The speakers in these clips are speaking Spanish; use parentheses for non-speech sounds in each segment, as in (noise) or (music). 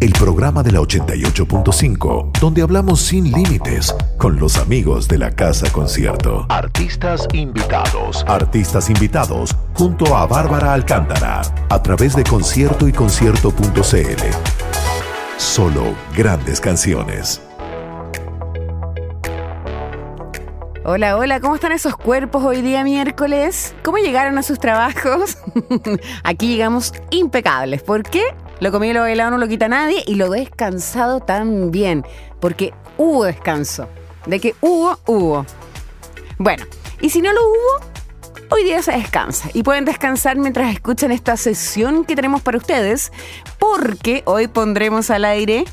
El programa de la 88.5, donde hablamos sin límites con los amigos de la Casa Concierto. Artistas invitados. Artistas invitados junto a Bárbara Alcántara a través de concierto y concierto.cl. Solo grandes canciones. Hola, hola, ¿cómo están esos cuerpos hoy día miércoles? ¿Cómo llegaron a sus trabajos? (laughs) Aquí llegamos impecables. ¿Por qué? Lo comido y lo bailado no lo quita nadie y lo descansado también, porque hubo descanso. De que hubo, hubo. Bueno, y si no lo hubo, hoy día se descansa y pueden descansar mientras escuchan esta sesión que tenemos para ustedes, porque hoy pondremos al aire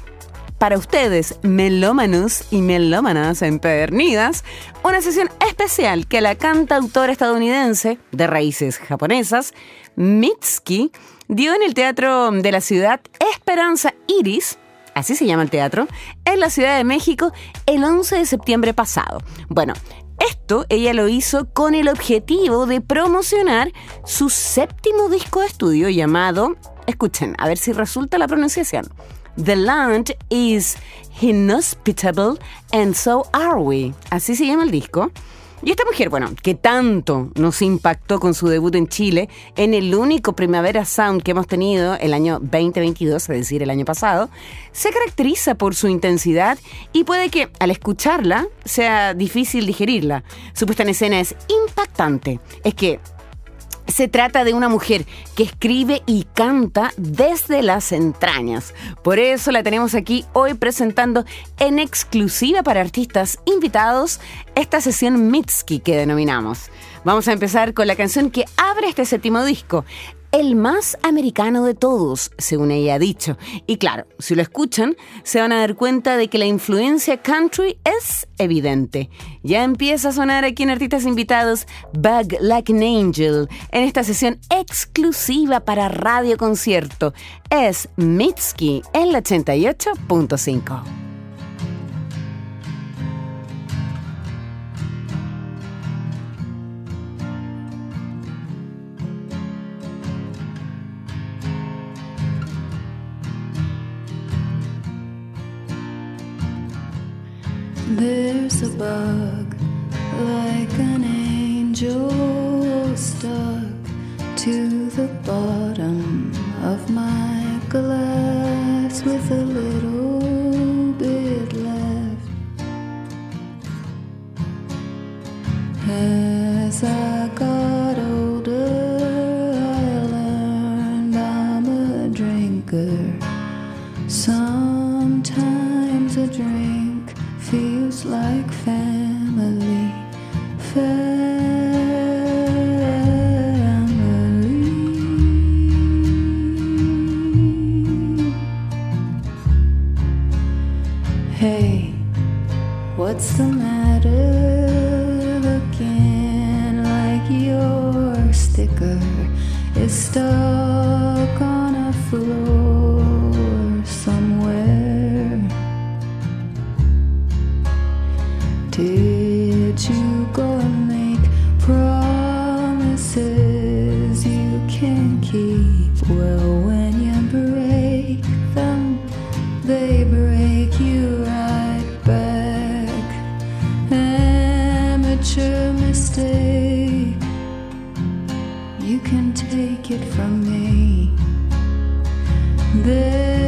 para ustedes, melómanos y melómanas empedernidas, una sesión especial que la cantautora estadounidense de raíces japonesas, Mitski, dio en el Teatro de la Ciudad Esperanza Iris, así se llama el teatro, en la Ciudad de México el 11 de septiembre pasado. Bueno, esto ella lo hizo con el objetivo de promocionar su séptimo disco de estudio llamado, escuchen, a ver si resulta la pronunciación, The Land is Inhospitable and So Are We. Así se llama el disco. Y esta mujer, bueno, que tanto nos impactó con su debut en Chile, en el único Primavera Sound que hemos tenido el año 2022, es decir, el año pasado, se caracteriza por su intensidad y puede que al escucharla sea difícil digerirla. Su puesta en escena es impactante. Es que se trata de una mujer que escribe y canta desde las entrañas. Por eso la tenemos aquí hoy presentando en exclusiva para artistas invitados esta sesión Mitski que denominamos. Vamos a empezar con la canción que abre este séptimo disco el más americano de todos, según ella ha dicho. Y claro, si lo escuchan, se van a dar cuenta de que la influencia country es evidente. Ya empieza a sonar aquí en Artistas Invitados Bug Like an Angel, en esta sesión exclusiva para Radio Concierto. Es Mitski en la 88.5. bug like an angel stuck to the bottom of my glass with a feels like family. Family. Can take it from me. They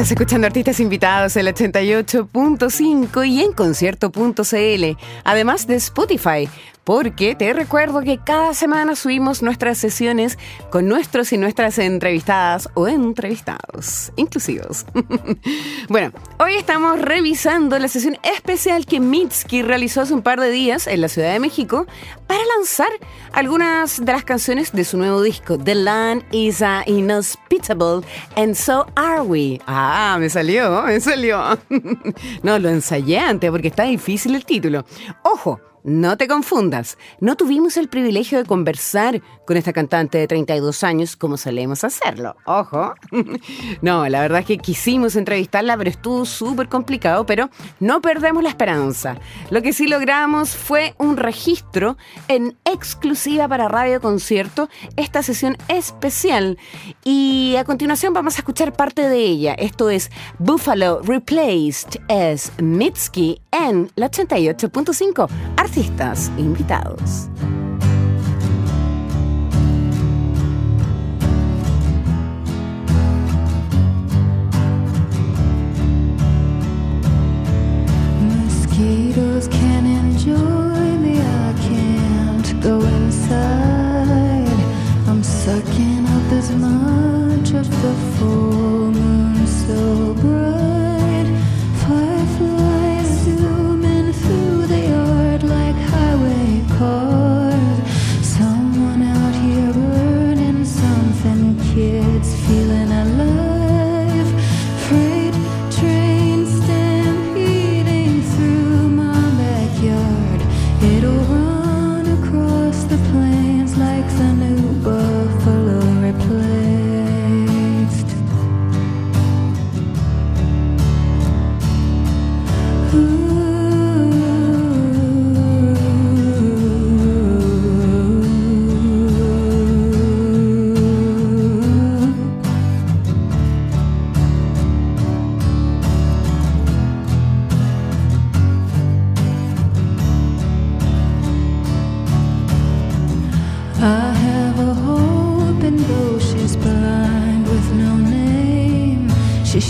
Estás escuchando artistas invitados el 88.5 y en concierto.cl, además de Spotify, porque te recuerdo que cada semana subimos nuestras sesiones con nuestros y nuestras entrevistadas o entrevistados, inclusivos. (laughs) bueno, hoy estamos revisando la sesión especial que Mitski realizó hace un par de días en la Ciudad de México para lanzar algunas de las canciones de su nuevo disco, The Land is a Inhospitable and So Are We. Ah, me salió, me salió. (laughs) no, lo ensayé antes porque está difícil el título. Ojo, no te confundas, no tuvimos el privilegio de conversar con esta cantante de 32 años como solemos hacerlo. Ojo. (laughs) No, la verdad es que quisimos entrevistarla, pero estuvo súper complicado, pero no perdemos la esperanza. Lo que sí logramos fue un registro en exclusiva para Radio Concierto, esta sesión especial. Y a continuación vamos a escuchar parte de ella. Esto es Buffalo Replaced as Mitski en la 88.5 artistas invitados.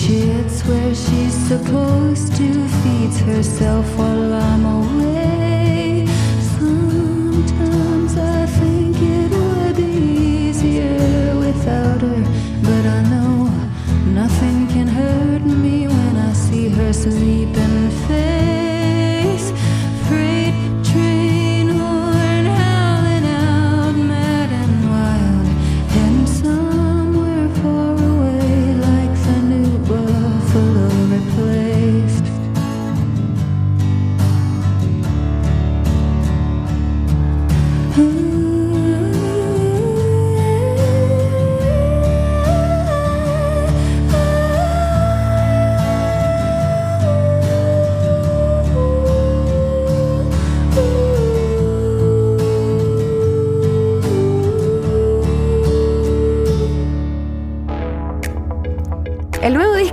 She shits where she's supposed to, feeds herself while I'm away.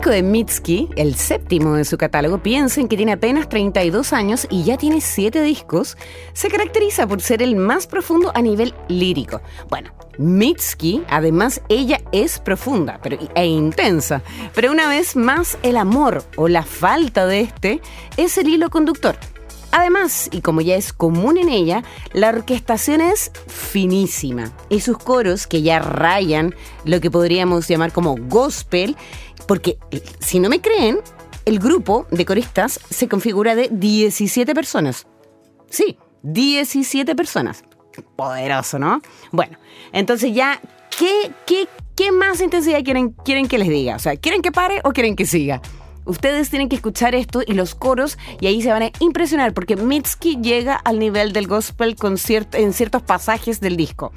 De Mitski, el séptimo de su catálogo, piensen que tiene apenas 32 años y ya tiene 7 discos, se caracteriza por ser el más profundo a nivel lírico. Bueno, Mitski, además, ella es profunda pero, e intensa, pero una vez más el amor o la falta de este es el hilo conductor. Además, y como ya es común en ella, la orquestación es finísima y sus coros, que ya rayan lo que podríamos llamar como gospel, porque eh, si no me creen, el grupo de coristas se configura de 17 personas. Sí, 17 personas. Poderoso, ¿no? Bueno, entonces ya, ¿qué, qué, qué más intensidad quieren, quieren que les diga? O sea, ¿quieren que pare o quieren que siga? Ustedes tienen que escuchar esto y los coros y ahí se van a impresionar porque Mitski llega al nivel del gospel en ciertos pasajes del disco.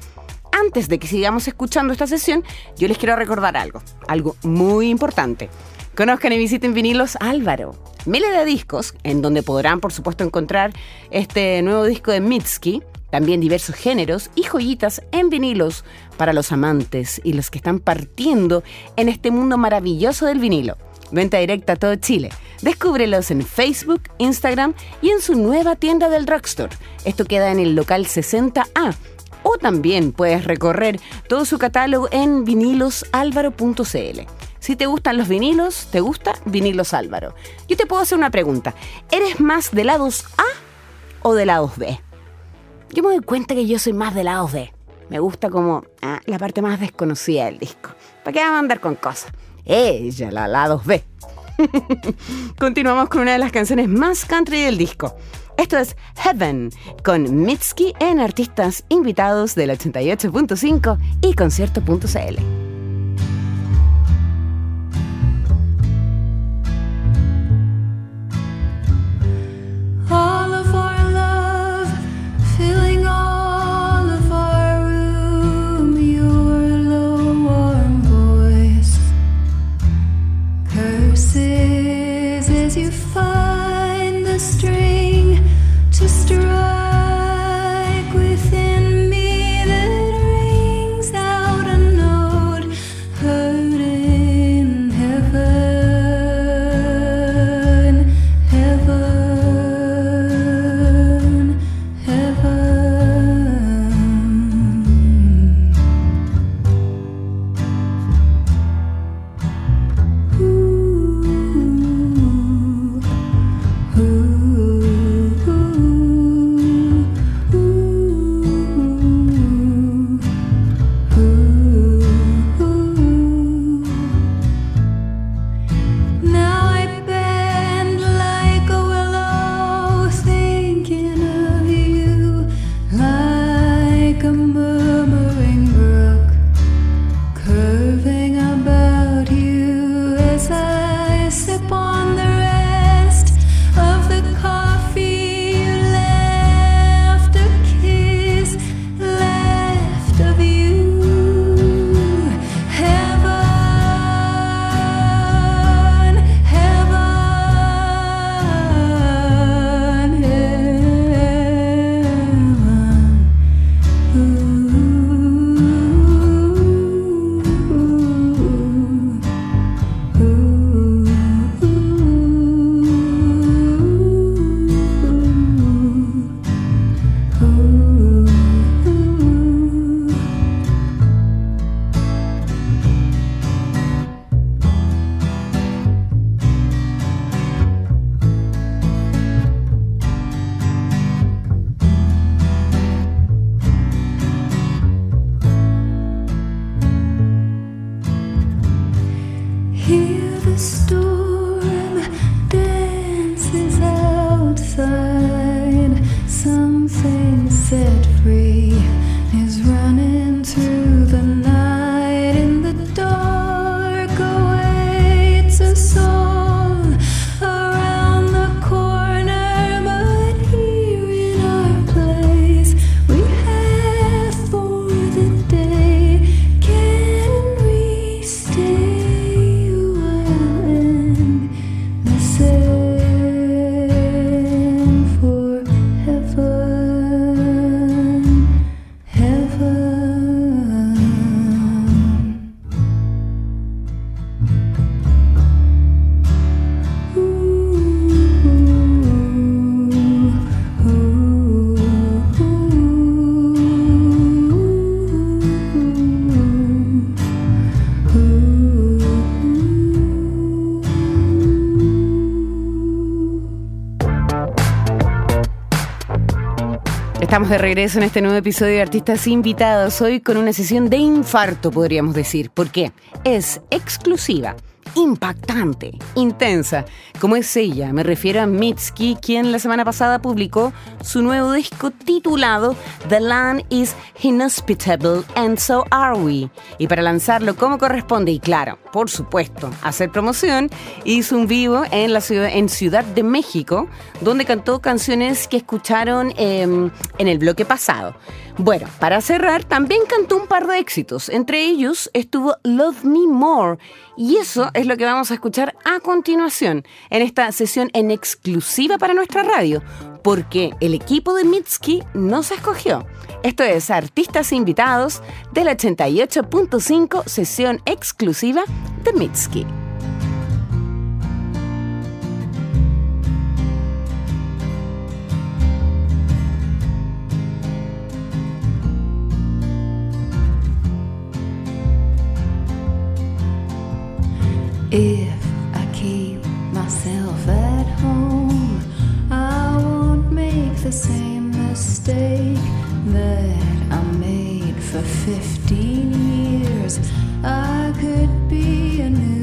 Antes de que sigamos escuchando esta sesión, yo les quiero recordar algo, algo muy importante. Conozcan y visiten Vinilos Álvaro. Miles de discos, en donde podrán, por supuesto, encontrar este nuevo disco de Mitski, también diversos géneros y joyitas en vinilos para los amantes y los que están partiendo en este mundo maravilloso del vinilo. Venta directa a todo Chile. Descúbrelos en Facebook, Instagram y en su nueva tienda del Drugstore. Esto queda en el local 60A. O también puedes recorrer todo su catálogo en vinilosalvaro.cl. Si te gustan los vinilos, te gusta Vinilos Álvaro. Yo te puedo hacer una pregunta. ¿Eres más de lados A o de lados B? Yo me doy cuenta que yo soy más de lados B. Me gusta como ah, la parte más desconocida del disco. ¿Para qué vamos a andar con cosas? Ella, la lados B. (laughs) Continuamos con una de las canciones más country del disco. Esto es Heaven con Mitski en artistas invitados del 88.5 y concierto.cl. Estamos de regreso en este nuevo episodio de Artistas Invitados, hoy con una sesión de infarto, podríamos decir. ¿Por qué? Es exclusiva impactante, intensa, como es ella. Me refiero a Mitski, quien la semana pasada publicó su nuevo disco titulado The Land is Inhospitable and So Are We. Y para lanzarlo como corresponde, y claro, por supuesto, hacer promoción, hizo un vivo en la ciudad, en Ciudad de México, donde cantó canciones que escucharon em, en el bloque pasado. Bueno, para cerrar, también cantó un par de éxitos. Entre ellos estuvo Love Me More. Y eso es lo que vamos a escuchar a continuación en esta sesión en exclusiva para nuestra radio. Porque el equipo de Mitski no se escogió. Esto es Artistas Invitados del 88.5 sesión exclusiva de Mitski. If I keep myself at home, I won't make the same mistake that I made for 15 years. I could be a new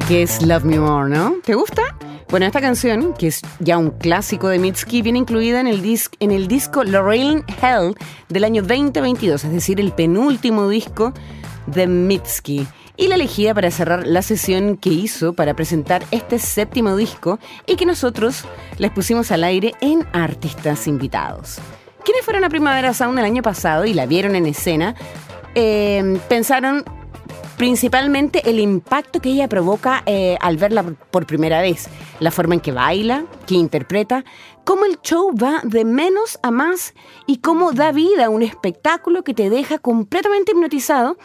Que es Love Me More, ¿no? ¿Te gusta? Bueno, esta canción, que es ya un clásico de Mitski, viene incluida en el, en el disco Lorraine Hell del año 2022, es decir, el penúltimo disco de Mitski. Y la elegía para cerrar la sesión que hizo para presentar este séptimo disco y que nosotros les pusimos al aire en Artistas Invitados. Quienes fueron a Primavera Sound el año pasado y la vieron en escena, eh, pensaron principalmente el impacto que ella provoca eh, al verla por primera vez, la forma en que baila, que interpreta, cómo el show va de menos a más y cómo da vida a un espectáculo que te deja completamente hipnotizado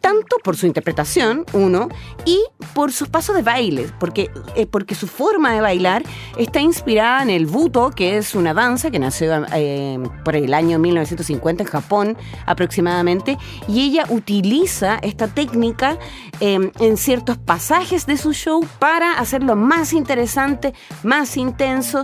tanto por su interpretación, uno, y por sus pasos de baile, porque, eh, porque su forma de bailar está inspirada en el buto, que es una danza que nació eh, por el año 1950 en Japón aproximadamente, y ella utiliza esta técnica eh, en ciertos pasajes de su show para hacerlo más interesante, más intenso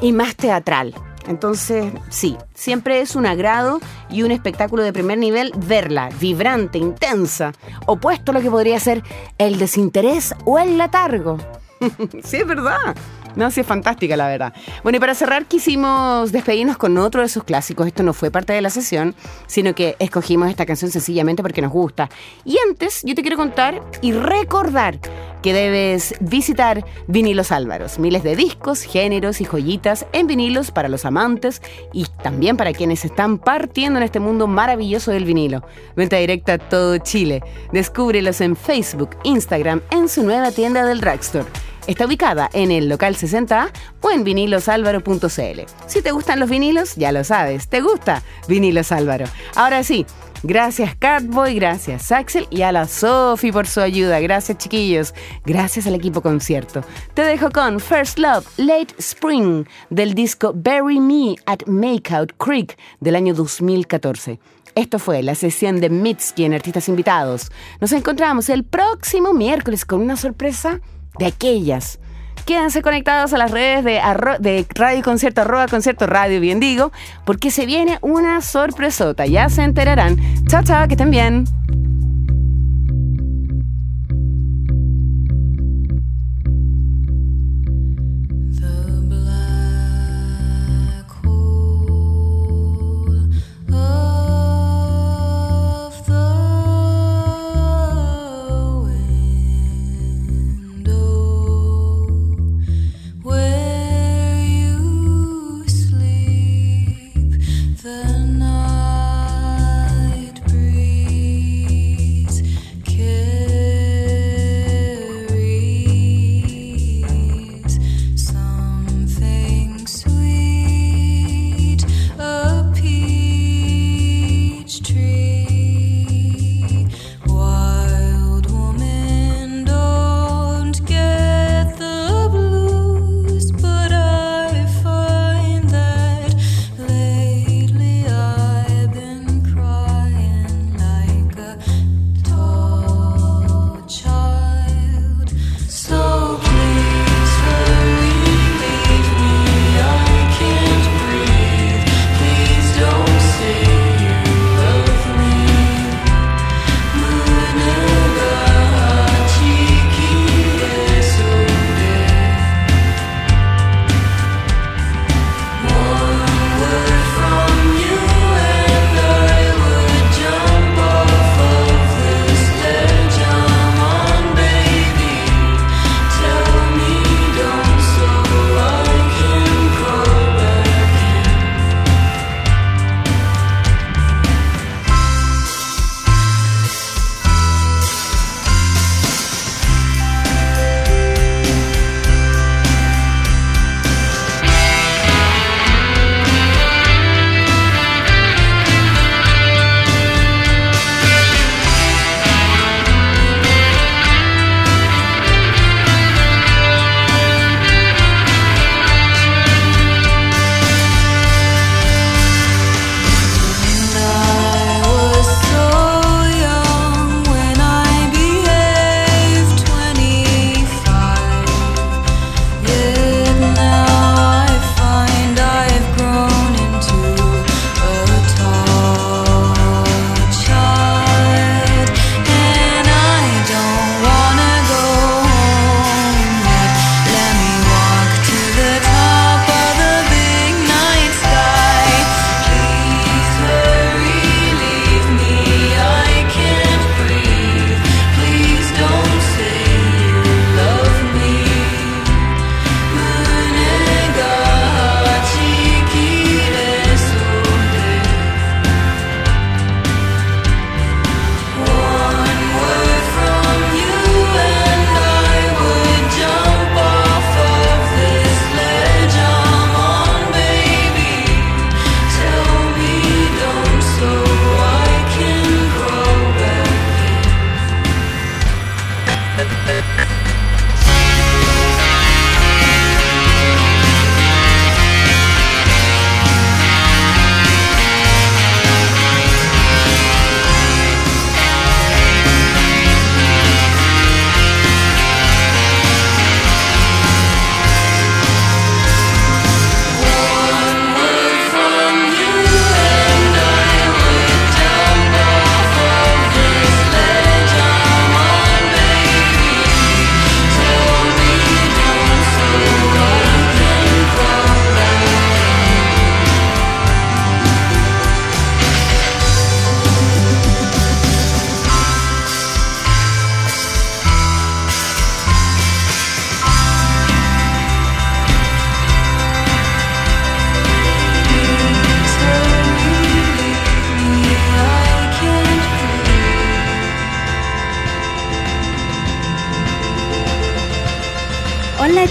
y más teatral. Entonces, sí, siempre es un agrado y un espectáculo de primer nivel verla, vibrante, intensa, opuesto a lo que podría ser el desinterés o el latargo. (laughs) sí, es verdad. No, sí es fantástica, la verdad. Bueno, y para cerrar quisimos despedirnos con otro de sus clásicos. Esto no fue parte de la sesión, sino que escogimos esta canción sencillamente porque nos gusta. Y antes, yo te quiero contar y recordar que debes visitar Vinilos Álvaros. Miles de discos, géneros y joyitas en vinilos para los amantes y también para quienes están partiendo en este mundo maravilloso del vinilo. Venta directa a todo Chile. Descúbrelos en Facebook, Instagram, en su nueva tienda del Drugstore. Está ubicada en el local 60A o en vinilosalvaro.cl. Si te gustan los vinilos, ya lo sabes, te gusta Vinilos Álvaro. Ahora sí, gracias Catboy, gracias Axel y a la Sofi por su ayuda. Gracias chiquillos, gracias al equipo concierto. Te dejo con First Love, Late Spring del disco Bury Me at Makeout Creek del año 2014. Esto fue la sesión de Mitski en Artistas Invitados. Nos encontramos el próximo miércoles con una sorpresa de aquellas. Quédense conectados a las redes de, Radio Concierto, arroba Concierto Radio, bien digo, porque se viene una sorpresota, ya se enterarán. Chao, chao, que estén bien.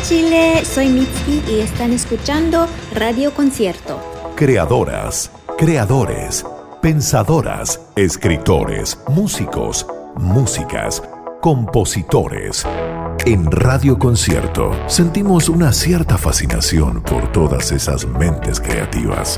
Chile, soy Mitzi y están escuchando Radio Concierto. Creadoras, creadores, pensadoras, escritores, músicos, músicas, compositores. En Radio Concierto sentimos una cierta fascinación por todas esas mentes creativas.